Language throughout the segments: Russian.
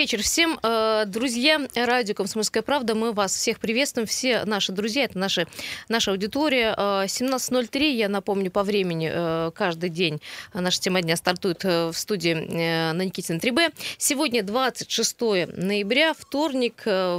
вечер всем. Э, друзья, радио «Комсомольская правда», мы вас всех приветствуем. Все наши друзья, это наши, наша аудитория. 17.03, э, я напомню, по времени э, каждый день наша тема дня стартует в студии на Никитина 3Б. Сегодня 26 ноября, вторник.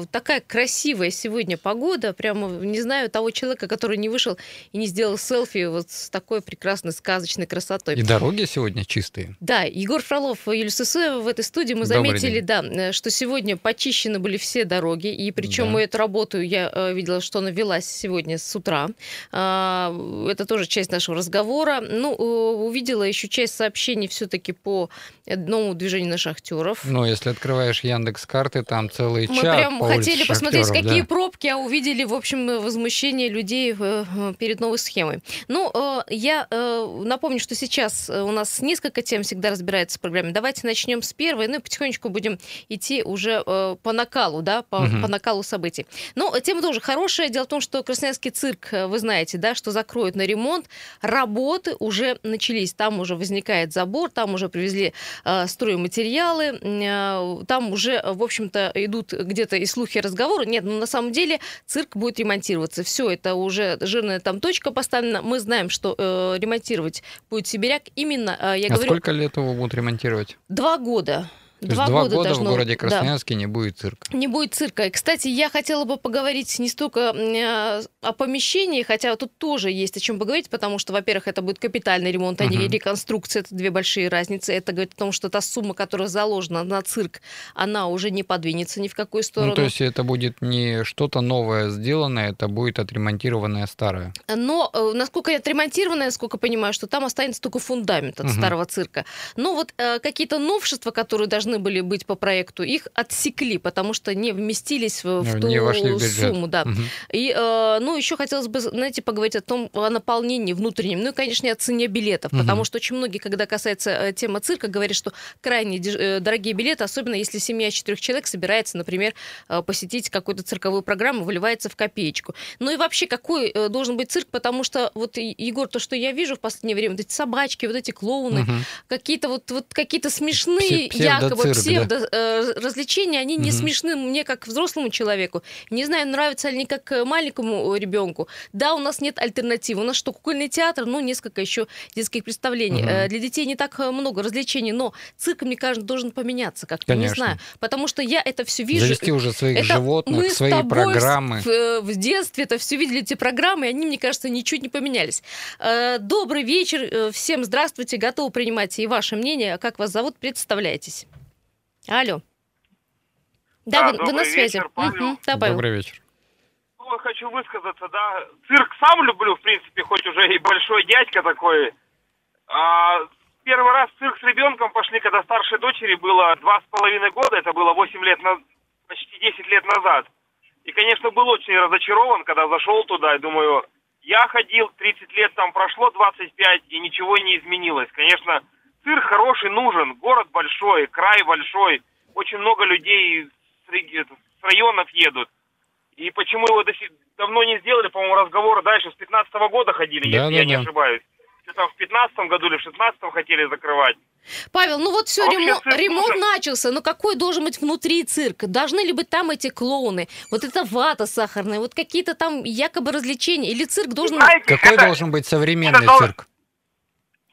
Такая красивая сегодня погода. Прямо не знаю того человека, который не вышел и не сделал селфи вот с такой прекрасной сказочной красотой. И дороги сегодня чистые. Да, Егор Фролов, Юлия Сысоева в этой студии мы заметили, да, что сегодня почищены были все дороги, и причем да. эту работу, я э, видела, что она велась сегодня с утра. А, это тоже часть нашего разговора. Ну, увидела еще часть сообщений все-таки по одному движению на шахтеров. Ну, если открываешь Яндекс карты, там целый мы чат. Мы прям по хотели посмотреть, шахтеров, какие да. пробки, а увидели, в общем, возмущение людей э, перед новой схемой. Ну, я напомню, что сейчас у нас несколько тем всегда разбирается в программе. Давайте начнем с первой, ну и потихонечку будем идти уже э, по накалу, да, по, угу. по накалу событий. Но тема тоже хорошая. Дело в том, что Красноярский цирк, э, вы знаете, да, что закроют на ремонт. Работы уже начались. Там уже возникает забор, там уже привезли э, стройматериалы, э, там уже, в общем-то, идут где-то и слухи, и разговоры. Нет, ну на самом деле цирк будет ремонтироваться. Все, это уже жирная там точка поставлена. Мы знаем, что э, ремонтировать будет Сибиряк. Именно, э, я а говорю... сколько лет его будут ремонтировать? Два года. То два, два года, года должно... в городе Красноярске да. не будет цирка. Не будет цирка. И, кстати, я хотела бы поговорить не столько э, о помещении, хотя тут тоже есть о чем поговорить, потому что, во-первых, это будет капитальный ремонт, а не реконструкция. Это две большие разницы. Это говорит о том, что та сумма, которая заложена на цирк, она уже не подвинется ни в какую сторону. Ну, то есть это будет не что-то новое сделанное, это будет отремонтированное старое. Но, э, насколько я отремонтированное, насколько понимаю, что там останется только фундамент от угу. старого цирка. Но вот э, какие-то новшества, которые должны должны были быть по проекту, их отсекли, потому что не вместились в, в ну, ту не вошли в сумму. Да. Угу. И, э, ну, еще хотелось бы, знаете, поговорить о том, о наполнении внутреннем, ну и, конечно, о цене билетов, угу. потому что очень многие, когда касается э, темы цирка, говорят, что крайне э, дорогие билеты, особенно если семья из четырех человек собирается, например, э, посетить какую-то цирковую программу, выливается в копеечку. Ну и вообще, какой должен быть цирк, потому что вот, Егор, то, что я вижу в последнее время, вот эти собачки, вот эти клоуны, угу. какие-то вот, вот какие-то смешные, якобы цирк, псевдо да? Э, развлечения, они не угу. смешны мне как взрослому человеку. Не знаю, нравятся ли они как э, маленькому ребенку. Да, у нас нет альтернативы. У нас что, кукольный театр, ну, несколько еще детских представлений. Угу. Для детей не так много развлечений, но цирк, мне кажется, должен поменяться как-то. Не знаю. Потому что я это все вижу. Завести уже своих это животных, мы свои с программы. В, в детстве это все видели, эти программы, и они, мне кажется, ничуть не поменялись. Добрый вечер. Всем здравствуйте. Готовы принимать и ваше мнение. Как вас зовут? Представляйтесь. Алло. Да, да вы, вы на связи. Вечер, Угу. Да, Добрый вечер. Ну, хочу высказаться, да. Цирк сам люблю, в принципе, хоть уже и большой дядька такой. А, первый раз в цирк с ребенком пошли, когда старшей дочери было два с половиной года, это было 8 лет, на, почти 10 лет назад. И, конечно, был очень разочарован, когда зашел туда, и думаю, я ходил, 30 лет там прошло, 25, и ничего не изменилось. Конечно, Цирк хороший нужен, город большой, край большой, очень много людей с районов едут. И почему его до сих... давно не сделали, по-моему, разговоры дальше с 15 -го года ходили, да, если да, я не ошибаюсь. Что там в 15 году или в 16 хотели закрывать. Павел, ну вот все, а ремонт, ремонт начался, но какой должен быть внутри цирк? Должны ли быть там эти клоуны? Вот эта вата сахарная, вот какие-то там якобы развлечения? Или цирк должен... Знаете, какой это, должен быть современный это цирк?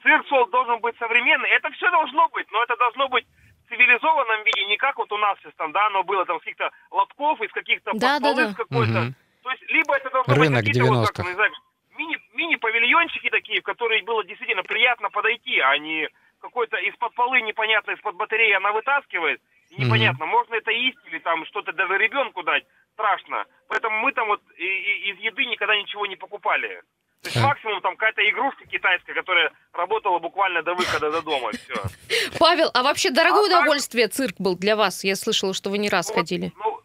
Цирк должен быть современный. Это все должно быть, но это должно быть в цивилизованном виде, не как вот у нас сейчас там, да, оно было там с каких-то лотков, из каких-то да, да, да. какой-то. Угу. То есть, либо это должно Рынок быть какие-то вот, как, знаю, мини, мини-павильончики такие, в которые было действительно приятно подойти, а не какой-то из-под полы непонятно, из-под батареи она вытаскивает. Непонятно, угу. можно это есть или там что-то даже ребенку дать, страшно. Поэтому мы там вот и, и, из еды никогда ничего не покупали. То есть максимум там какая-то игрушка китайская, которая работала буквально до выхода до дома. Все. Павел, а вообще дорогое а удовольствие так... цирк был для вас? Я слышала, что вы не раз ну, ходили. Ну,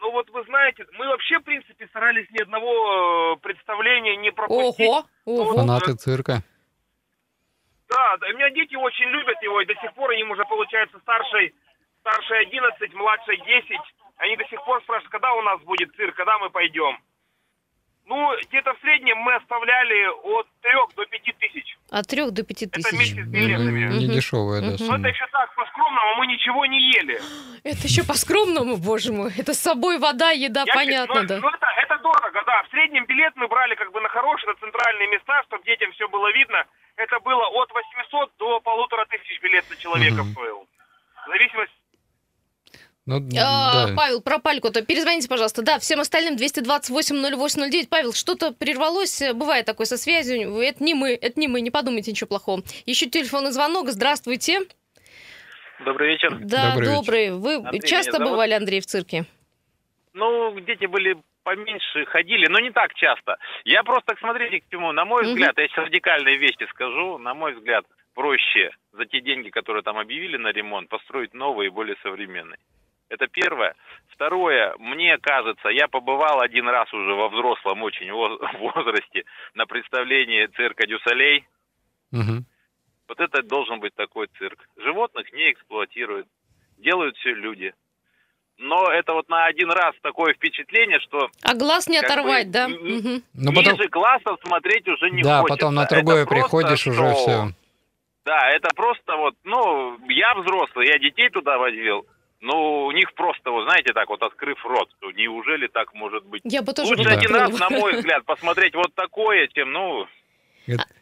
ну вот вы знаете, мы вообще, в принципе, старались ни одного э, представления не пропустить. Ого, ого. Вот, Фанаты цирка. Да, да, у меня дети очень любят его, и до сих пор им уже, получается, старший, старший 11, младший 10. Они до сих пор спрашивают, когда у нас будет цирк, когда мы пойдем. Ну, где-то в среднем мы оставляли от 3 до 5 тысяч. От 3 до 5 Это тысяч. вместе с билетами. Мгм. Не дешевая, да, Мгм. Но сумма. это еще так, по-скромному, мы ничего не ели. Это еще по-скромному, боже мой. Это с собой вода, еда, Я понятно, ну, да. ну, это, это дорого, да. В среднем билет мы брали как бы на хорошие, на центральные места, чтобы детям все было видно. Это было от 800 до полутора тысяч билет на человека Мгм. стоил. Ну, А, да. Павел, про Пальку-то перезвоните, пожалуйста. Да, всем остальным 228-08-09. Павел, что-то прервалось, бывает такое со связью. Это не мы, это не мы, не подумайте ничего плохого. Еще телефонный звонок. Здравствуйте. Добрый вечер. Да, Добрый вечер. добрый. Вы Андрей часто бывали, Андрей, в цирке? Ну, дети были поменьше, ходили, но не так часто. Я просто, смотрите, к чему. На мой взгляд, я сейчас радикальные вещи скажу, на мой взгляд, проще за те деньги, которые там объявили на ремонт, построить новый и более современный. Это первое. Второе, мне кажется, я побывал один раз уже во взрослом очень воз- возрасте на представлении цирка Дюсалей. Мгм. Вот это должен быть такой цирк. Животных не эксплуатируют, делают все люди. Но это вот на один раз такое впечатление, что А глаз не оторвать, бы да? Ну, потом, ниже классов смотреть уже не да, хочется. потом на Это другое просто приходишь, уже шоу. все. Да, это просто вот, ну, я взрослый, я детей туда возил. Ну, у них просто, вот знаете, так вот открыв рот, неужели так может быть? Я бы тоже Лучше один открыла. раз, на мой взгляд, посмотреть вот такое, чем, ну...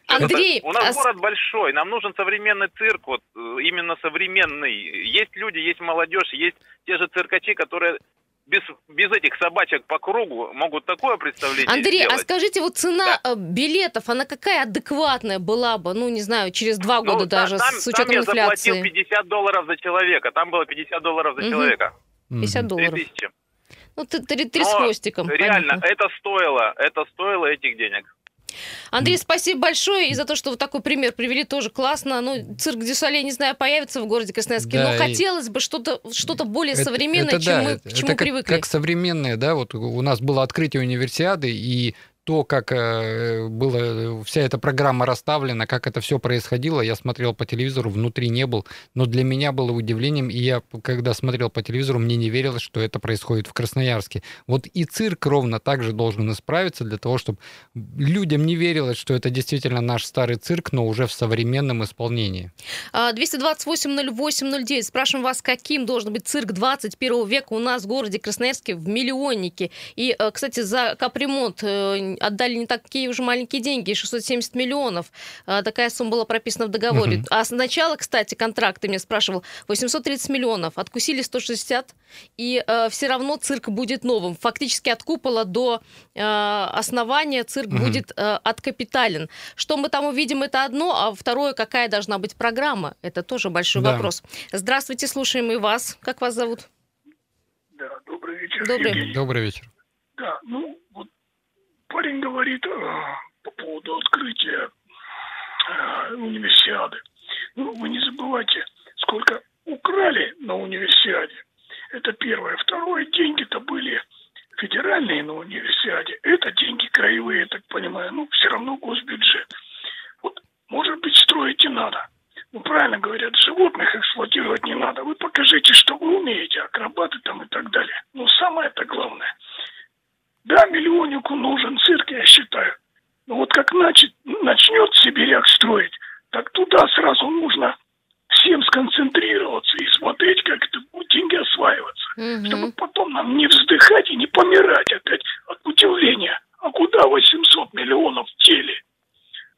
Андрей, у нас а город большой, нам нужен современный цирк, вот э, именно современный. Есть люди, есть молодежь, есть те же циркачи, которые без, без этих собачек по кругу могут такое представление Андрей, а сделать. скажите, вот цена э, билетов, она какая адекватная была бы, ну, не знаю, через два Ну, года та- даже, там, с там учетом я заплатил инфляции? 50 долларов за человека. Там было 50 долларов за Мгм. человека. 50 Мгм. долларов. 3000. Ну, ты- три, три с хвостиком. Реально, понятно. это стоило, это стоило этих денег. Андрей, спасибо большое и за то, что вы такой пример привели, тоже классно. Ну, цирк Дюсалей, не знаю, появится в городе Красноярске, Да, но и- хотелось бы что-то что более Это- современное, это чем да, мы к чему это как, привыкли. как современные, да, вот у нас было открытие универсиады, и то, как э, была вся эта программа расставлена, как это все происходило, я смотрел по телевизору, внутри не был, но для меня было удивлением, и я, когда смотрел по телевизору, мне не верилось, что это происходит в Красноярске. Вот и цирк ровно так же должен исправиться для того, чтобы людям не верилось, что это действительно наш старый цирк, но уже в современном исполнении. А, 228-08-09. Спрашиваем вас, каким должен быть цирк 21 века у нас в городе Красноярске в миллионнике. И, э, кстати, за капремонт э, отдали не такие уже маленькие деньги, 670 миллионов. А, Такая сумма была прописана в договоре. Мгм. А сначала, кстати, контракт, ты меня спрашивал, 830 миллионов. Откусили 160, и все равно цирк будет новым. Фактически от купола до э, основания цирк Мгм. будет э, откапитален. Что мы там увидим, это одно, а второе, какая должна быть программа, это тоже большой Да. вопрос. Здравствуйте, слушаем и вас. Как вас зовут? Да, добрый вечер. Добрый. Евгений. Добрый вечер. Да, ну, парень говорит э, по поводу открытия э, универсиады. Ну, вы не забывайте, сколько украли на универсиаде. Это первое. Второе, деньги-то были федеральные на универсиаде. Это деньги краевые, я так понимаю. Ну, все равно госбюджет. Вот, может быть, строить и надо. Ну, правильно говорят, животных эксплуатировать не надо. Вы покажите, что вы умеете, акробаты там и так далее. Но самое-то главное. Да, миллионнику нужен цирк, я считаю. Но вот как начать, начнет сибиряк строить, так туда сразу нужно всем сконцентрироваться и смотреть, как это будут деньги осваиваться. Мгм. Чтобы потом нам не вздыхать и не помирать опять от удивления. А куда 800 миллионов дели?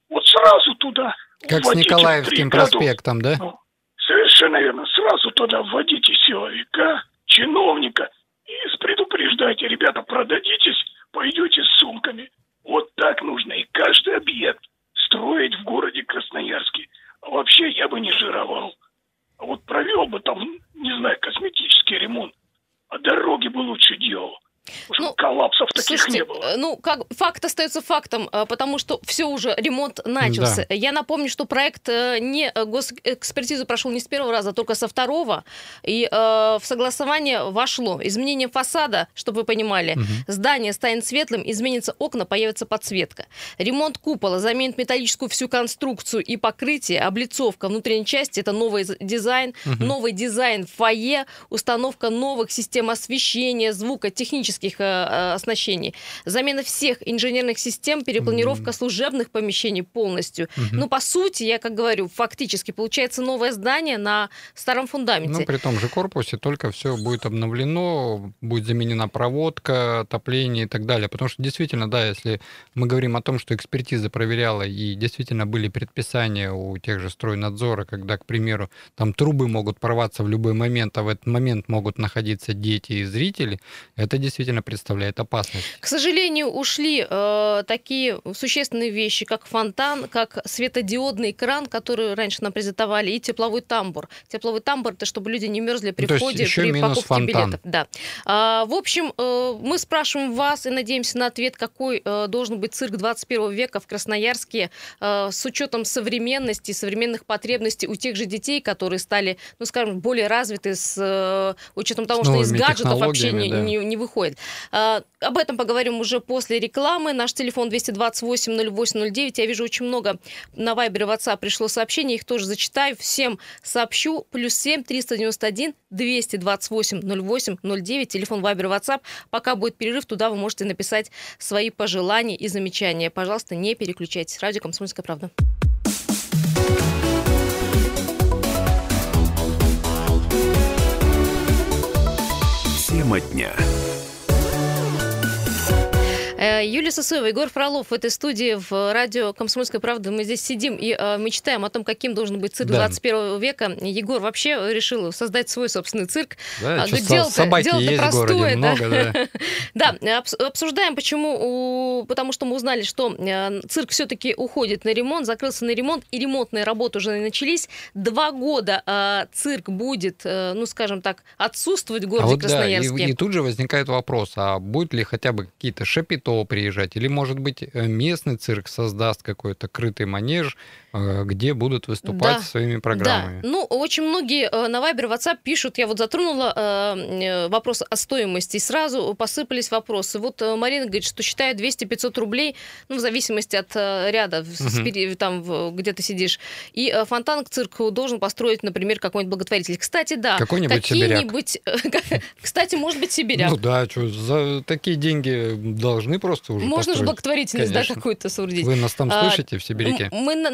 Вот сразу туда Как с Николаевским проспектом, да? Ну, совершенно верно. Сразу туда вводите силовика, чиновника и предупреждайте, ребята, продадитесь, пойдете с сумками. Вот так нужно и каждый объект строить в городе Красноярске. А вообще я бы не жировал. А вот провел бы там, не знаю, косметический ремонт, а дороги бы лучше делал. Чтобы Ну, коллапсов таких Слушайте, не было. э, ну, как факт остается фактом, э, потому что все уже, ремонт начался. Я напомню, что проект э, не э, госэкспертизу прошел не с первого раза, а только со второго. И э, в согласование вошло изменение фасада, чтобы вы понимали. Мгм. Здание станет светлым, изменятся окна, появится подсветка. Ремонт купола заменит металлическую всю конструкцию и покрытие, облицовка внутренней части, это новый дизайн, Мгм. новый дизайн фойе, установка новых систем освещения, звука, технических э, энергооснащении, замена всех инженерных систем, перепланировка служебных помещений полностью. Мгм. Ну, по сути, я как говорю, фактически получается новое здание на старом фундаменте. Ну, при том же корпусе только все будет обновлено, будет заменена проводка, отопление и так далее. Потому что действительно, да, если мы говорим о том, что экспертиза проверяла, и действительно были предписания у тех же стройнадзора, когда, к примеру, там трубы могут порваться в любой момент, а в этот момент могут находиться дети и зрители, это действительно представляет опасность. К сожалению, ушли э, такие существенные вещи, как фонтан, как светодиодный кран, который раньше нам презентовали, и тепловой тамбур. Тепловой тамбур это чтобы люди не мерзли при Ну, то входе, при покупке фонтан. билетов. Да. А, в общем, э, мы спрашиваем вас и надеемся на ответ, какой э, должен быть цирк 21 века в Красноярске э, с учетом современности, современных потребностей у тех же детей, которые стали, ну, скажем, более развиты с э, учетом того, С что из гаджетов вообще не, да. не, не выходит. А, Об этом поговорим уже после рекламы. Наш телефон 228-08-09. Я вижу очень много на Вайбере, WhatsApp пришло сообщений. Их тоже зачитаю. Всем сообщу. Плюс 7 391 228 08 09. Телефон Вайбер, WhatsApp. Пока будет перерыв, туда вы можете написать свои пожелания и замечания. Пожалуйста, не переключайтесь. Радио «Комсомольская правда». Тема дня. Э, Юлия Сосоева, Егор Фролов в этой студии в радио «Комсомольская правда». Мы здесь сидим и э, мечтаем о том, каким должен быть цирк Да. 21 века. Егор вообще решил создать свой собственный цирк. Да, А, со- дело-то- дело-то есть в городе простое, да. много, да. Да, обс- обсуждаем, почему. Потому что мы узнали, что э, цирк все-таки уходит на ремонт, закрылся на ремонт, и ремонтные работы уже начались. Два года э, цирк будет, э, ну, скажем так, отсутствовать в А городе вот да, и, Красноярске. и тут же возникает вопрос, а будет ли хотя бы какие-то шапито приезжать, или, может быть, э, местный цирк создаст какой-то крытый манеж, где будут выступать Да, своими программами? Да, ну очень многие э, на Вайбер, WhatsApp пишут, я вот затронула э, э, вопрос о стоимости, и сразу посыпались вопросы. Вот э, Марина говорит, что считает 200-500 рублей, ну в зависимости от э, ряда, спери- там, где ты сидишь. И э, фонтан к цирку должен построить, например, какой-нибудь благотворитель. Кстати, да, Какой-нибудь сибиряк. какие-нибудь, э, кстати, может быть, сибиряк. Ну да, что, за такие деньги должны просто уже Можно же благотворительность, да, какую-то соорудить. Вы нас там А, слышите в Сибиряке? М- Мы на-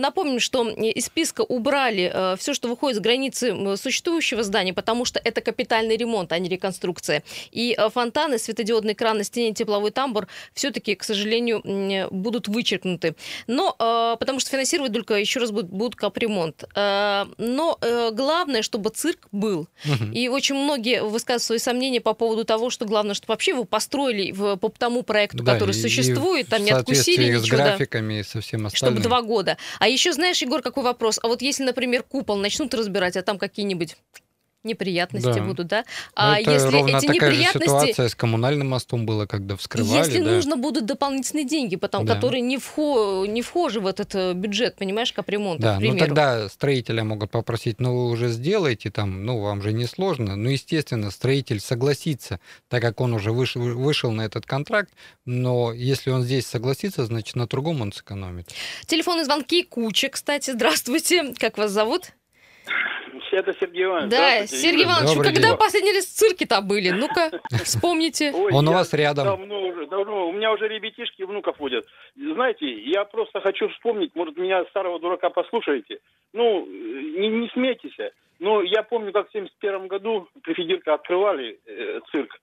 напомним, что из списка убрали все, что выходит с границы существующего здания, потому что это капитальный ремонт, а не реконструкция. И э, фонтаны, светодиодный кран на стене, тепловой тамбур все-таки, к сожалению, будут вычеркнуты. Но э, потому что финансировать только еще раз будут, будут капремонт. Э, Но э, главное, чтобы цирк был. Мгм. И очень многие высказывают свои сомнения по поводу того, что главное, чтобы вообще его построили в- по тому проекту, Да, который и- и существует, там в не откусили соответствии с ничего. да графиками и со всем остальным. чтобы два года. А еще знаешь, Егор, какой вопрос? А вот если, например, купол начнут разбирать, а там какие-нибудь неприятности Да. будут, да? Ну, А это если ровно эти такая же неприятности, ситуация с коммунальным мостом была, когда вскрывали. если да. нужно будут дополнительные деньги, потом, Да. которые не, вхо, не вхожи в этот э, бюджет, понимаешь, капремонта, Да, к ну примеру. тогда строителя могут попросить, ну вы уже сделайте там, ну вам же не сложно. Ну, естественно, строитель согласится, так как он уже вышел, вышел на этот контракт, но если он здесь согласится, значит на другом он сэкономит. Телефонные звонки куча, кстати. Здравствуйте. Как вас зовут? Это Сергей Иванович. Да, Сергей. Иванович, вы Добрый когда день. последний раз в цирке-то были? Ну-ка, вспомните. Ой, Он у вас рядом. Давно уже, давно. У меня уже ребятишки и внуков ходят. Знаете, я просто хочу вспомнить, может, меня старого дурака послушаете. Ну, не, не смейтесь. Но я помню, как в 71 году при Федерка открывали э, цирк.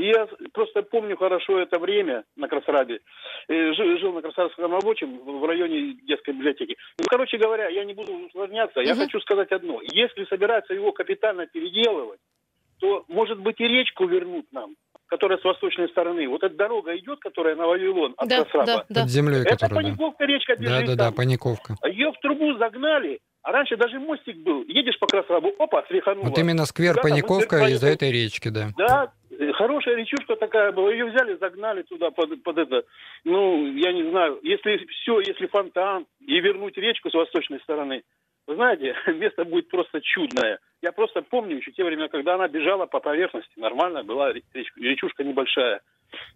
И я просто помню хорошо это время на Красрабе. Э, жил, жил на Красавском рабочем в районе детской библиотеки. Ну, короче говоря, я не буду усложняться. Я Мгм. хочу сказать одно. Если собираются его капитально переделывать, то, может быть, и речку вернут нам, которая с восточной стороны. Вот эта дорога идет, которая на Вавилон от Да, Красраба. да, да. Под землей, Это которая. да. Паниковка речка Да, бежит да, да, там. паниковка. Ее в трубу загнали, а раньше даже мостик был. Едешь по Красрабу, опа, срехануло. Вот именно сквер Да, паниковка из-за этой речки, да. Да, хорошая речушка такая была. Ее взяли, загнали туда под, под это. Ну, я не знаю. Если все, если фонтан и вернуть речку с восточной стороны, вы знаете, место будет просто чудное. Я просто помню еще те времена, когда она бежала по поверхности. Нормально была речушка небольшая.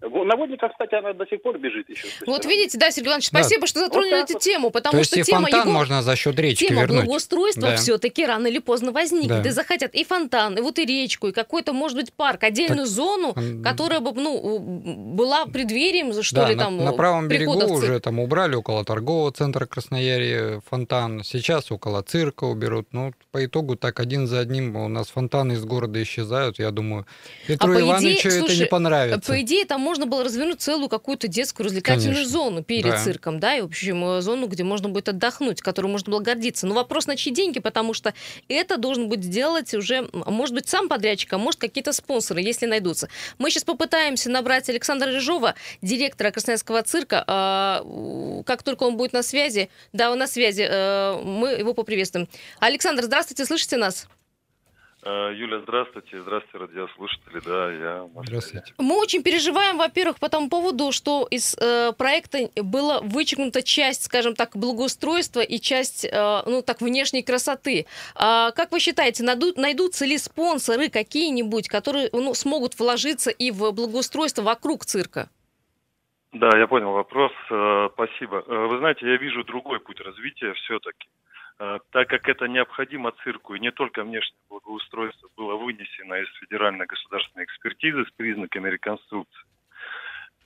На водниках, кстати, она до сих пор бежит еще. Есть Вот видите, да, Сергей Иванович, Да. спасибо, что затронули Вот так эту вот. тему, потому То есть что и тема фонтан его... можно за счет речки Тема вернуть. благоустройства Да. все-таки рано или поздно возникнет. Да. И захотят и фонтан, и вот и речку, и какой-то, может быть, парк, отдельную зону, м, которая бы, ну, была преддверием, что да, ли, на, там... на правом берегу цирк. уже там убрали около торгового центра Красноярье фонтан. Сейчас около цирка уберут. Ну, по итогу так один за одним у нас фонтаны из города исчезают. Я думаю, Петру А по идее, Ивановичу это слушай, не понравится. По идее, там можно было развернуть целую какую-то детскую развлекательную Конечно. зону перед Да. цирком, да, и, в общем, э, зону, где можно будет отдохнуть, которую можно было гордиться. Но вопрос, на чьи деньги, потому что это должен будет сделать уже, м, может быть, сам подрядчик, а может, какие-то спонсоры, если найдутся. Мы сейчас попытаемся набрать Александра Рыжова, директора Красноярского цирка. А, Как только он будет на связи, да, он на связи, э, мы его поприветствуем. Александр, здравствуйте, слышите нас? Э, Юля, здравствуйте. Здравствуйте, радиослушатели. Да, я. Здравствуйте. Мы очень переживаем, во-первых, по тому поводу, что из э, проекта была вычеркнута часть, скажем так, благоустройства и часть, э, ну так, внешней красоты. А как вы считаете, найдут, найдутся ли спонсоры какие-нибудь, которые ну, смогут вложиться и в благоустройство вокруг цирка? Да, я понял вопрос. Э, Спасибо. Э, Вы знаете, я вижу другой путь развития все-таки. Э, Так как это необходимо цирку, и не только внешнее благоустройство было вынесено из федеральной государственной экспертизы с признаками реконструкции,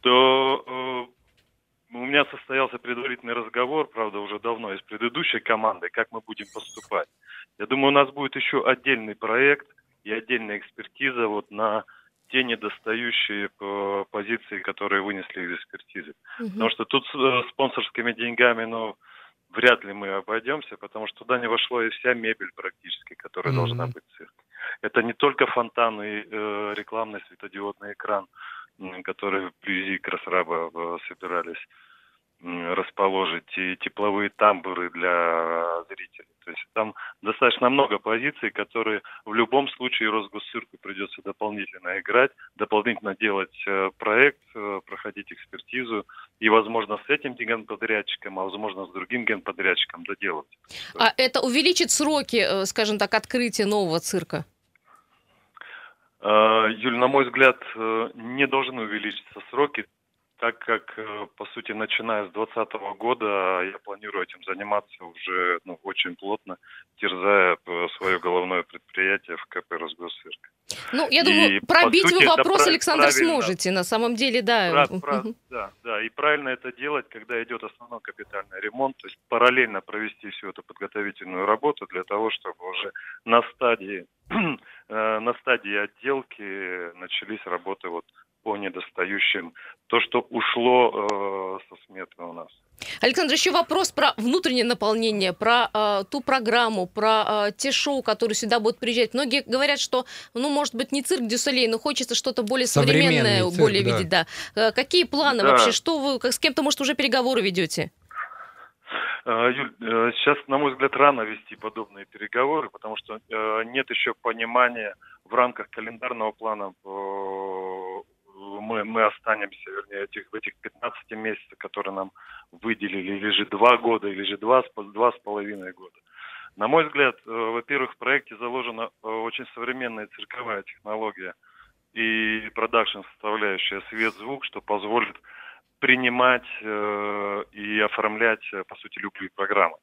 то э, у меня состоялся предварительный разговор, правда, уже давно, и с предыдущей командой, как мы будем поступать. Я думаю, у нас будет еще отдельный проект и отдельная экспертиза вот на те недостающие э, позиции, которые вынесли из экспертизы. Потому что тут с э, спонсорскими деньгами, ну, вряд ли мы обойдемся, потому что туда не вошла и вся мебель практически, которая Мгм. должна быть в цирке. Это не только фонтан и э, рекламный светодиодный экран, который вблизи Красраба э, собирались расположить, и тепловые тамбуры для зрителей. То есть там достаточно много позиций, которые в любом случае Росгосцирку придется дополнительно играть, дополнительно делать э, проект, э, проходить экспертизу и, возможно, с этим генподрядчиком, а возможно, с другим генподрядчиком доделать. А это увеличит сроки, э, скажем так, открытия нового цирка? Юль, на мой взгляд, не должны увеличиться сроки, так как, э, по сути, начиная с 2020 года я планирую этим заниматься уже ну, очень плотно, терзая э, свое головное предприятие в КП «Росгосцирк». Ну, я И, думаю, по пробить сути, вы это вопрос, прав- Александр, правильно. сможете. На самом деле, да. Прав- прав- да, да, и правильно это делать, когда идет основной капитальный ремонт, то есть параллельно провести всю эту подготовительную работу для того, чтобы уже на стадии э, на стадии отделки начались работы вот по недостающим, то, что ушло э, со сметы у нас. Александр, еще вопрос про внутреннее наполнение, про э, ту программу, про э, те шоу, которые сюда будут приезжать. Многие говорят, что, ну, может быть, не цирк Дюсалей, но хочется что-то более современное, цирк, более да. видеть, да. Э, какие планы Да. вообще? Что вы, как, с кем-то, может, уже переговоры ведете? Э, Юль, э, сейчас, на мой взгляд, рано вести подобные переговоры, потому что э, нет еще понимания в рамках календарного плана. Мы, мы останемся, вернее, этих, в этих 15 месяцев, которые нам выделили, или же два года, или же два, с пол- два с половиной года. На мой взгляд, э, во-первых, в проекте заложена э, очень современная цирковая технология и продакшн составляющая свет, звук, что позволит принимать э, и оформлять, по сути, любые программы.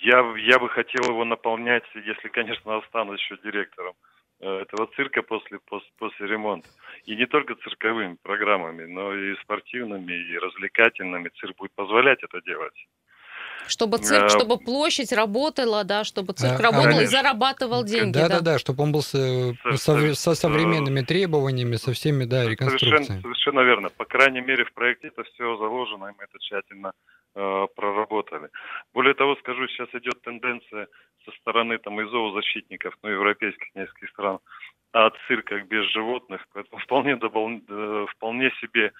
Я, я бы хотел его наполнять, если, конечно, останусь еще директором этого цирка после, после, после ремонта. И не только цирковыми программами, но и спортивными, и развлекательными. Цирк будет позволять это делать. Чтобы цирк, Э, чтобы площадь работала, да, чтобы цирк А, работал и конечно. зарабатывал деньги. да, да. да, да, чтобы он был с, э, Со- со- со современными требованиями, со всеми, да, Совершенно, реконструкциями. совершенно верно. По крайней мере, в проекте это все заложено, и мы это тщательно э, проработали. Более того, скажу, сейчас идет тенденция со стороны там, и зоозащитников, ну, европейских нескольких стран, о цирках без животных. Поэтому вполне, добол- э, вполне себе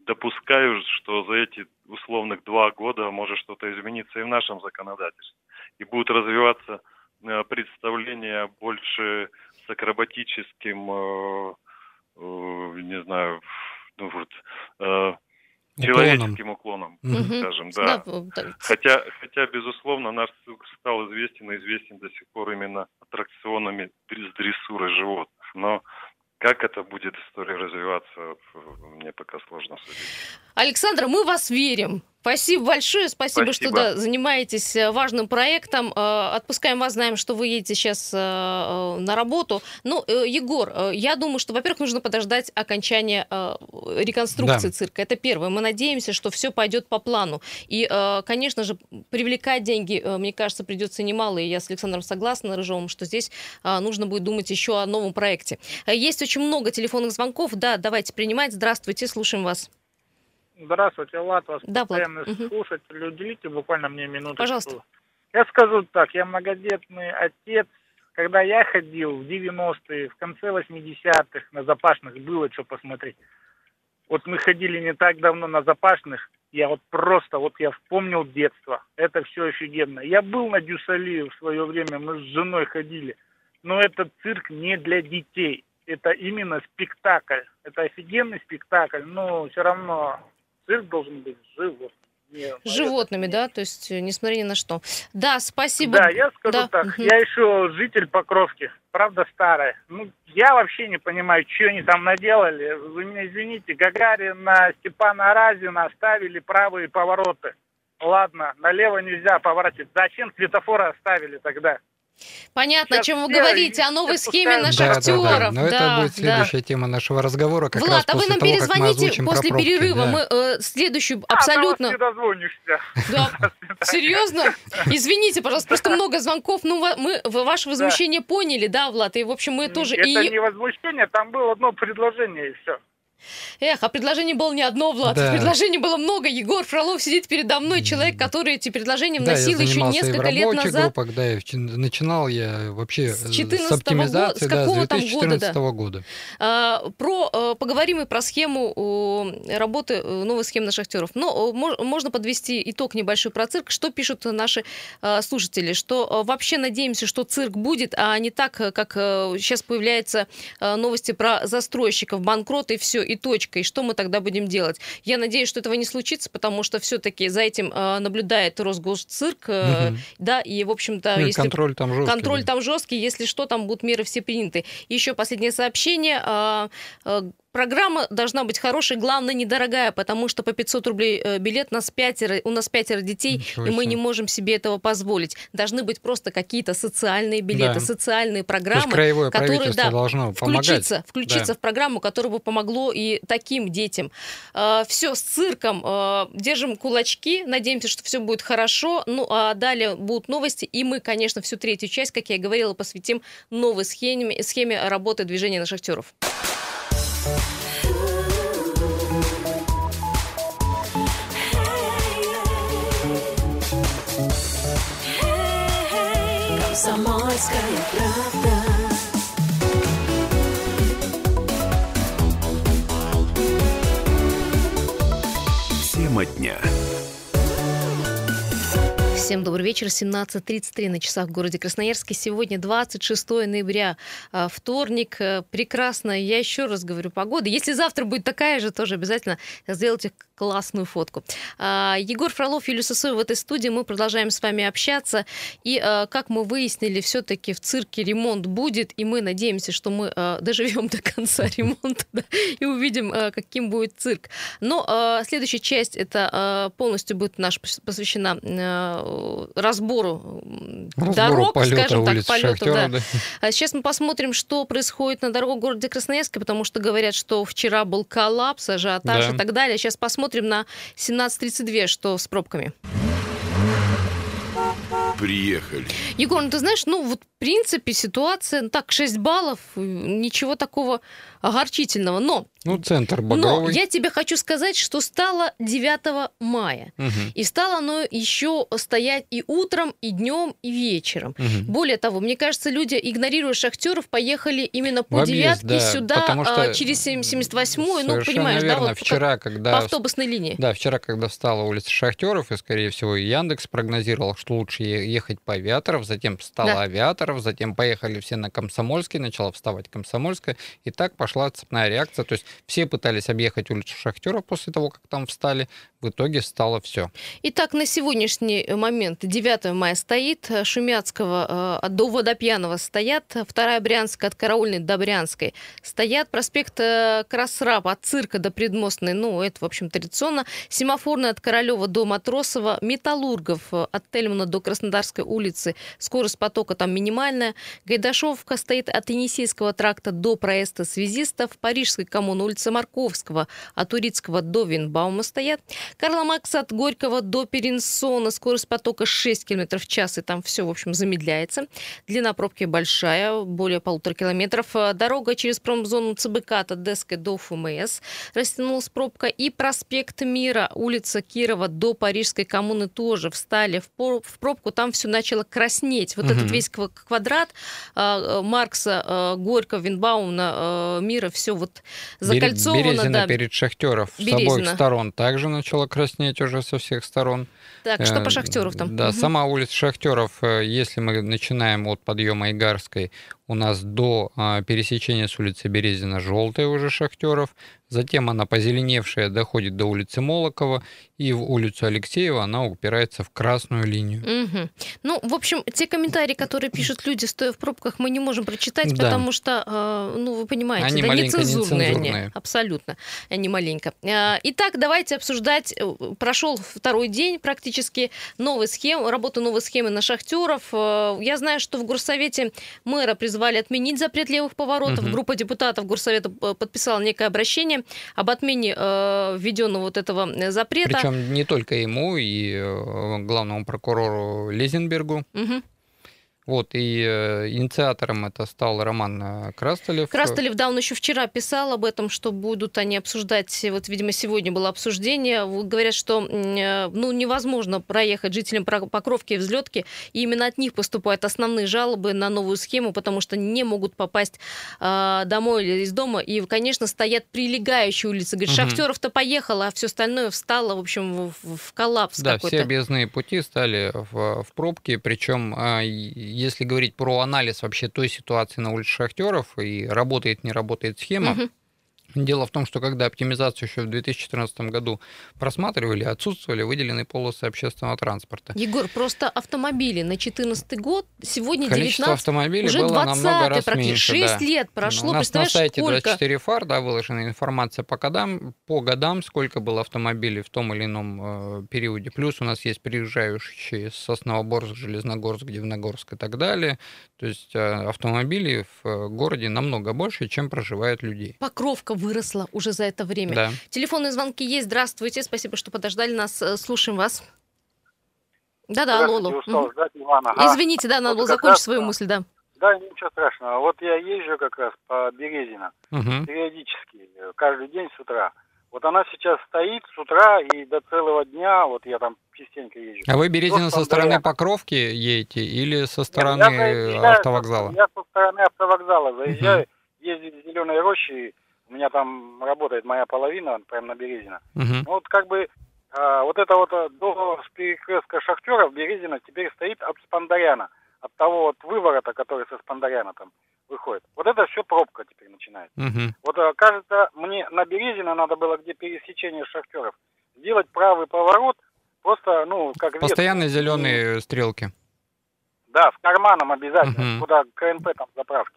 допускаю, что за эти условных два года может что-то измениться и в нашем законодательстве. И будут развиваться э, представления больше с акробатическим, не знаю, ну вот, человеческим уклоном. Мгм. скажем, да. Да, Хотя, хотя, безусловно, наш цирк стал известен и известен до сих пор именно аттракционами с дрессурой животных. Но как это будет история развиваться, мне пока сложно судить. Александр, мы вас верим. Спасибо большое, спасибо, спасибо. что да, занимаетесь э, важным проектом. Э, отпускаем вас, знаем, что вы едете сейчас э, на работу. Ну, Егор, я думаю, что, во-первых, нужно подождать окончания реконструкции да. цирка. Это первое. Мы надеемся, что все пойдет по плану. И, конечно же, привлекать деньги, мне кажется, придется немало. И я с Александром согласна, Рыжовым, что здесь нужно будет думать еще о новом проекте. Есть очень много телефонных звонков. Да, давайте принимать. Здравствуйте, слушаем вас. Здравствуйте, Влад, вас да, постоянный угу. слушатель. Уделите буквально мне минуту. Пожалуйста. Я скажу так, я многодетный отец. Когда я ходил в 90-е, в конце 80-х на запашных, было что посмотреть. Вот мы ходили не так давно на запашных, я вот просто, вот я вспомнил детство. Это все офигенно. Я был на Дюсали в свое время, мы с женой ходили. Но этот цирк не для детей. Это именно спектакль. Это офигенный спектакль, но все равно цирк должен быть животным. Животными, да, то есть э, несмотря ни на что. Да, спасибо. Да, я скажу да. так, угу. я еще житель Покровки, правда старая. Ну, я вообще не понимаю, что они там наделали. Вы меня извините, Гагарина, Степана Разина оставили правые повороты. Ладно, налево нельзя поворачивать. Зачем светофоры оставили тогда? Понятно, Сейчас о чем вы говорите, о новой схеме наших да, актеров. Да, да. Но да, это будет следующая да. тема нашего разговора. Как Влад, раз а вы нам того, перезвоните после пробки, перерыва. Да. Мы э, следующую абсолютно... А, ты дозвонишься. Да. Серьезно? Извините, пожалуйста, просто много звонков. Ну, мы ваше возмущение да. поняли, да, Влад? И, в общем, мы тоже... Это и... не возмущение, там было одно предложение, и все. Эх, а предложений было не одно, Влад. Да. Предложений было много. Егор Фролов сидит передо мной, человек, который эти предложения вносил да, еще несколько лет назад. Группах, да, начинал я вообще с, с оптимизации года, с, да, с 2014 года, да. года. А, про, а, поговорим и про схему работы, новой схемы на шахтеров. Но можно подвести итог небольшой про цирк. Что пишут наши а, слушатели? Что вообще надеемся, что цирк будет, а не так, как сейчас появляются новости про застройщиков, банкрот и все и точка. И что мы тогда будем делать? Я надеюсь, что этого не случится, потому что все-таки за этим э, наблюдает Росгосцирк, э, угу. да, и, в общем-то, ну, если... контроль там жесткий. Контроль там жесткий, если что, там будут меры все приняты. Еще последнее сообщение. Э, э, Программа должна быть хорошей, главное, недорогая, потому что по 500 рублей э, билет нас пятеро, у нас пятеро детей, Ничего и мы не можем себе этого позволить. Должны быть просто какие-то социальные билеты, да. социальные программы, которые да, должно включиться, включиться да. в программу, которая бы помогло и таким детям. Э, все с цирком. Э, держим кулачки, надеемся, что все будет хорошо. Ну, а далее будут новости, и мы, конечно, всю третью часть, как я и говорила, посвятим новой схеме, схеме работы движения на шахтеров. Комсомольская правда. Тема дня. Всем добрый вечер. 17.33 на часах в городе Красноярске. Сегодня 26 ноября, а, вторник. Э, прекрасно. Я еще раз говорю, погода. Если завтра будет такая же, тоже обязательно сделайте классную фотку. А, Егор Фролов, Юлия Сосоева в этой студии. Мы продолжаем с вами общаться. И, а, как мы выяснили, все-таки в цирке ремонт будет. И мы надеемся, что мы доживем до конца ремонта да, и увидим, каким будет цирк. Но следующая часть, это полностью будет наша посвящена разбору, разбору дорог, полета, скажем так, полетов. Да. Да. А сейчас мы посмотрим, что происходит на дорогах в городе Красноярске, потому что говорят, что вчера был коллапс, ажиотаж да. и так далее. Сейчас посмотрим на 17.32, что с пробками. Приехали. Егор, ну ты знаешь, ну вот в принципе ситуация, ну, так, 6 баллов, ничего такого огорчительного. Но ну, центр Багровый. Но я тебе хочу сказать, что стало 9 мая. Угу. И стало оно еще стоять и утром, и днем, и вечером. Угу. Более того, мне кажется, люди, игнорируя шахтеров, поехали именно по объезд, девятке да, сюда что а, через 78-ю, ну, понимаешь, верно. да, вот вчера, как, когда... по автобусной линии. Да, вчера, когда встала улица Шахтеров, и, скорее всего, Яндекс прогнозировал, что лучше ехать по Авиаторов, затем встала да. Авиаторов, затем поехали все на Комсомольский, начала вставать Комсомольская, и так по пошла цепная реакция. То есть все пытались объехать улицу Шахтеров после того, как там встали. В итоге стало все. Итак, на сегодняшний момент 9 мая стоит, э, Шумяцкого э, до Водопьяного стоят, вторая Брянская от Караульной до Брянской стоят, проспект э, Красраб от Цирка до Предмостной, ну, это, в общем, традиционно, семафорная от Королева до Матросова, Металлургов э, от Тельмана до Краснодарской улицы, скорость потока там минимальная, Гайдашовка стоит от Енисейского тракта до проезда связистов, Парижской коммуны улица Марковского от Урицкого до Винбаума стоят, Карла Макса от Горького до Перенсона, скорость потока 6 км в час, и там все, в общем, замедляется. Длина пробки большая, более полутора километров. Дорога через промзону ЦБК от Одесской до ФМС растянулась пробка. И проспект Мира, улица Кирова до Парижской коммуны тоже встали в пробку. Там все начало краснеть. Вот угу. этот весь квадрат а, Маркса, а, Горького, Винбауна, Мира, все вот закольцовано. Березина да. перед Шахтеров Березина. с обоих сторон также начало краснеть уже со всех сторон. Так, что по э, Шахтеров там? Да, угу. сама улица Шахтеров, э, если мы начинаем от подъема Игарской, у нас до а, пересечения с улицы Березина желтая уже Шахтеров, затем она позеленевшая доходит до улицы Молокова, и в улицу Алексеева она упирается в красную линию. Угу. Ну, в общем, те комментарии, которые пишут люди, стоя в пробках, мы не можем прочитать, да. потому что, э, ну, вы понимаете, они да, нецензурные, нецензурные они, абсолютно, они маленько. Э, итак, давайте обсуждать. Прошел второй день практически новой схемы, работы новой схемы на шахтеров. Я знаю, что в горсовете мэра призвали призвали отменить запрет левых поворотов. Угу. Группа депутатов Горсовета э, подписала некое обращение об отмене э, введенного вот этого э, запрета. Причем не только ему, и э, главному прокурору Лизенбергу. Угу. Вот, и э, инициатором это стал Роман э, Крастолев. Крастолев, да, он еще вчера писал об этом, что будут они обсуждать, вот, видимо, сегодня было обсуждение, говорят, что, э, ну, невозможно проехать жителям Покровки и Взлетки, и именно от них поступают основные жалобы на новую схему, потому что не могут попасть э, домой или из дома, и, конечно, стоят прилегающие улицы. Говорит, угу. Шахтеров-то поехала, а все остальное встало, в общем, в, в коллапс Да, какой-то. все объездные пути стали в, в пробки, причем а, если говорить про анализ вообще той ситуации на улице Шахтеров и работает, не работает схема, угу. Дело в том, что когда оптимизацию еще в 2014 году просматривали, отсутствовали выделенные полосы общественного транспорта. Егор, просто автомобили на 2014 год, сегодня Количество 19, автомобилей уже было намного раз практически. меньше. 6 да. лет прошло, У нас на сайте сколько? 24 фар да, выложена информация по годам, по годам, сколько было автомобилей в том или ином э, периоде. Плюс у нас есть приезжающие с Сосновоборск, Железногорск, Дивногорск и так далее. То есть э, автомобилей в э, городе намного больше, чем проживает людей. Покровка выросла уже за это время. Да. Телефонные звонки есть. Здравствуйте, спасибо, что подождали нас. Э, слушаем вас. Да-да, алло. Устал ждать. Извините, да, надо было закончить свою мысль, да. Да, ничего страшного. Вот я езжу как раз по Березина угу. периодически, каждый день с утра. Вот она сейчас стоит с утра и до целого дня, вот я там частенько езжу. А вы Березина со стороны горят. Покровки едете или со стороны я заезжаю, автовокзала? Я со стороны автовокзала заезжаю, угу. ездить в Зеленой роще, у меня там работает моя половина, прямо на Березина. Угу. Ну, вот как бы а, вот это вот до перекрестка Шахтеров Березина теперь стоит от Спандаряна, от того вот выворота, который со Спандаряна там выходит. Вот это все пробка теперь начинается. Угу. Вот а, кажется, мне на Березина надо было, где пересечение Шахтеров, сделать правый поворот, просто, ну, как Постоянно ветку. зеленые стрелки. Да, с карманом обязательно, Мгм. куда КНП там заправки.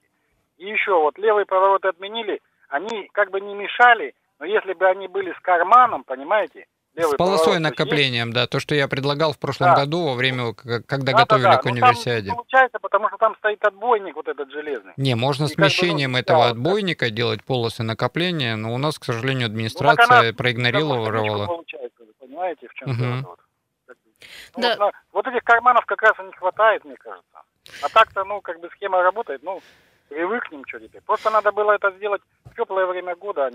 И еще вот левый поворот отменили, они как бы не мешали, но если бы они были с карманом, понимаете, левый С полосой то есть накоплением, да, то, что я предлагал в прошлом Да. году во время, к- когда Да, да, готовили да. к Ну, там универсиаде. не получается, потому что там стоит отбойник вот этот железный. Не, можно И как бы, ну, смещением да, этого так. отбойника делать полосы накопления, но у нас, к сожалению, Ну, администрация она, потому проигнорировала. что получается, вы понимаете, в чем дело вот. Ну, Да. вот, на- вот этих карманов как раз и не хватает, мне кажется. А так-то, ну, как бы схема работает, ну, привыкнем, что теперь. Просто надо было это сделать теплое время года,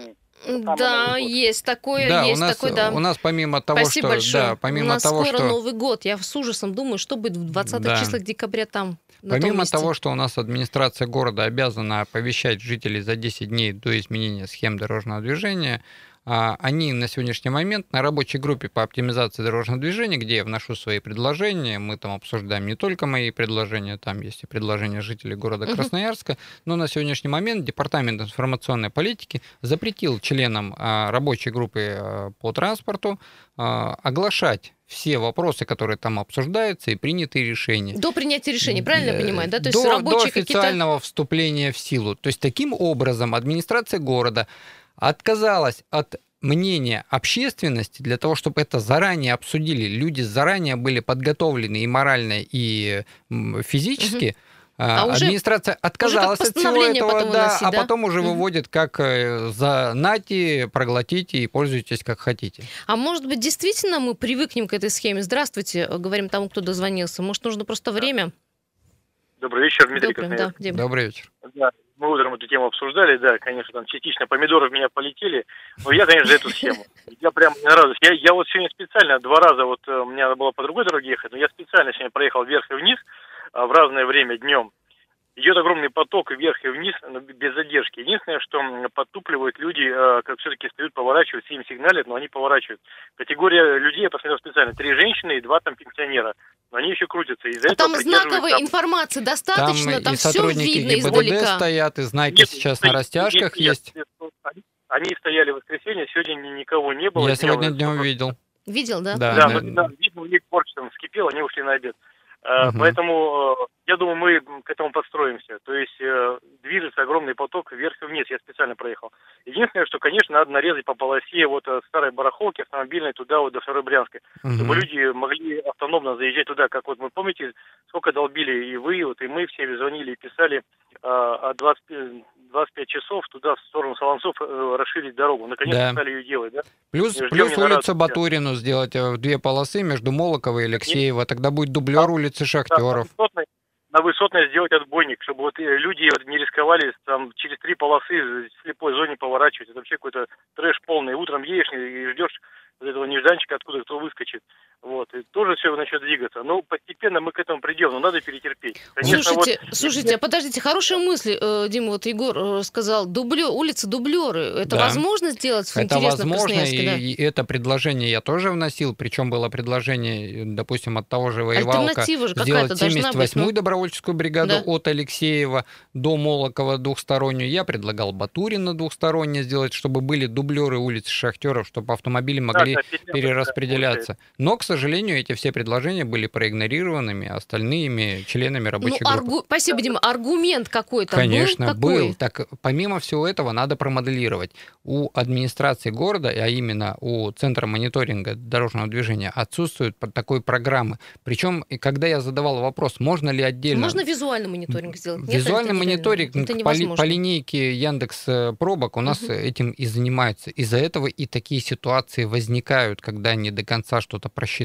самый Да, есть такое, Да, у есть нас, такой, да. у нас помимо того, Спасибо что, большое. да, помимо У нас того, скоро что Новый год. Я с ужасом думаю, что будет в 20 Да. числах декабря там. Помимо того, что у нас администрация города обязана оповещать жителей за 10 дней до изменения схем дорожного движения, они на сегодняшний момент на рабочей группе по оптимизации дорожного движения, где я вношу свои предложения, мы там обсуждаем не только мои предложения, там есть и предложения жителей города Красноярска, но на сегодняшний момент Департамент информационной политики запретил членам а, рабочей группы а, по транспорту а, оглашать все вопросы, которые там обсуждаются, и принятые решения. До принятия решений, правильно я Э, понимаю? Да? То есть до, до официального вступления в силу. То есть таким образом администрация города отказалась от мнения общественности для того, чтобы это заранее обсудили. Люди заранее были подготовлены и морально, и физически. А А уже- Администрация отказалась от всего этого, потом да, выносить, а да? потом уже Мгм. выводит как э, за нати, проглотите и пользуйтесь как хотите. А может быть, действительно мы привыкнем к этой схеме? Здравствуйте, э, говорим тому, кто дозвонился. Может, нужно просто время? Добрый вечер, Дмитрий Добрый, да. Добрый вечер. Да, мы утром эту тему обсуждали, да, конечно, там частично помидоры в меня полетели, но я, конечно, за эту схему. Я прям не радуюсь. Я, я вот сегодня специально два раза, вот э, мне надо было по другой дороге ехать, но я специально сегодня проехал вверх и вниз а, в разное время днем. Идет огромный поток вверх и вниз, но без задержки. Единственное, что подтупливают люди, э, как все-таки стоят, поворачивают, все им сигналят, но они поворачивают. Категория людей, я посмотрел специально, три женщины и два там пенсионера. Но они еще крутятся. Из-за А этого там знаковой информации достаточно, там, и все сотрудники видно ГИБДД издалека. стоят, и знаки Нет, сейчас нет, на растяжках нет, есть. нет, Они, они стояли в воскресенье, сегодня ни- никого не было. Я сегодня Днем- видел. Видел, да? Да, Да, да. видно, у них порч там вскипел, они ушли на обед. Мгм. Поэтому э, я думаю, мы к этому подстроимся. То есть э, движется огромный поток вверх и вниз. Я специально проехал. Единственное, что, конечно, надо нарезать по полосе вот от старой барахолки автомобильной туда вот до второй Брянской, чтобы Мгм. люди могли автономно заезжать туда, как вот мы помните, сколько долбили и вы, вот, и мы все звонили и писали э, о 25, 25 часов туда в сторону Солонцов э, расширить дорогу. Наконец-то Да. стали ее делать, да? Плюс, Ждем плюс на улицу Батурину сделать э, в две полосы между Молокова и Алексеева. Тогда будет дублер улицы Да, Шахтеров. на высотной, на высотной сделать отбойник, чтобы вот э, люди не рисковали там через три полосы в слепой зоне поворачивать. Это вообще какой-то трэш полный. Утром едешь и ждешь вот этого нежданчика, откуда кто выскочит. Вот. И тоже все начнет двигаться. Но постепенно мы к этому придем, но надо перетерпеть. Конечно, слушайте, вот, слушайте, а подождите, хорошая мысль, э, Дима, вот Егор э, сказал, дублё, улицы дублеры. Это Да. возможно сделать? Это Интересно, в возможно, Красноярске, и, да? и это предложение я тоже вносил, причем было предложение, допустим, от того же Воевалка же сделать какая-то должна быть, 78-ю ну. добровольческую бригаду Да. от Алексеева до Молокова двухстороннюю. Я предлагал Батурина двухсторонне сделать, чтобы были дублеры улиц Шахтеров, чтобы автомобили могли да, петля, перераспределяться. Но, к сожалению, эти все предложения были проигнорированными остальными членами Ну, рабочей группы. аргу- Спасибо, Дима. Аргумент какой-то Конечно, был? Какой? был. Так, помимо всего этого, надо промоделировать. У администрации города, а именно у Центра мониторинга дорожного движения, отсутствует под такой программы. Причем, и когда я задавал вопрос, можно ли отдельно... Можно визуальный мониторинг сделать? Нет, Визуальный это мониторинг Это по, ли- невозможно. по линейке Яндекс э, пробок у нас Мгм. этим и занимаются. Из-за этого и такие ситуации возникают, когда не до конца что-то просчитали.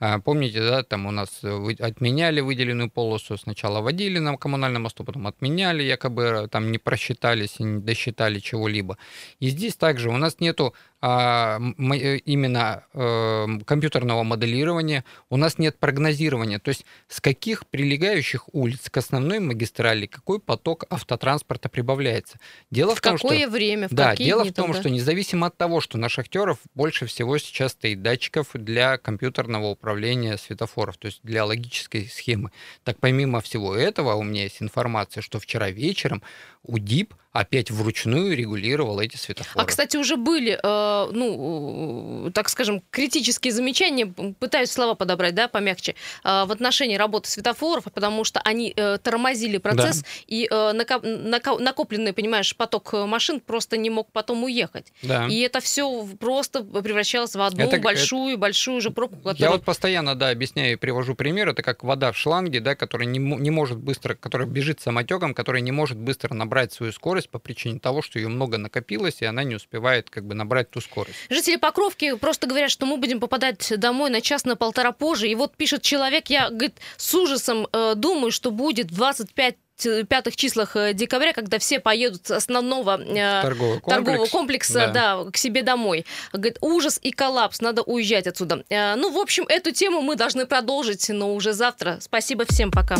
А, Помните, да, там у нас э, отменяли выделенную полосу, сначала водили на коммунальном мосту, потом отменяли, якобы э, там не просчитались и не досчитали чего-либо. И здесь также у нас нету именно э, компьютерного моделирования, у нас нет прогнозирования, то есть с каких прилегающих улиц к основной магистрали какой поток автотранспорта прибавляется. Дело в, В том, что какое время, в да, какие дело дни в том, там, да? что независимо от того, что на шахтеров больше всего сейчас стоит датчиков для компьютерного управления светофоров, то есть для логической схемы. Так помимо всего этого у меня есть информация, что вчера вечером УДИП опять вручную регулировал эти светофоры. А, кстати, уже были, э, ну, э, так скажем, критические замечания, пытаюсь слова подобрать, да, помягче, э, в отношении работы светофоров, потому что они э, тормозили процесс, и э, нако- нако- накопленный, понимаешь, поток э, машин просто не мог потом уехать. Да. И это все просто превращалось в одну Это- большую-большую же пробку, Я которая... вот постоянно, да, объясняю и привожу пример. Это как вода в шланге, да, которая не, не может быстро, которая бежит самотеком, которая не может быстро набрать свою скорость по причине того, что ее много накопилось, и она не успевает как бы набрать ту скорость. Жители Покровки просто говорят, что мы будем попадать домой на час на полтора позже. И вот пишет человек, я говорит, с ужасом э, думаю, что будет в 25 т- пятых числах э, декабря, когда все поедут с основного э, комплекс. торгового комплекса Да. да. к себе домой. Говорит, ужас и коллапс, надо уезжать отсюда. Э, ну, в общем, эту тему мы должны продолжить, но уже завтра. Спасибо всем, пока.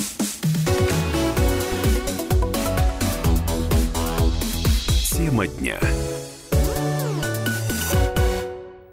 Тема дня.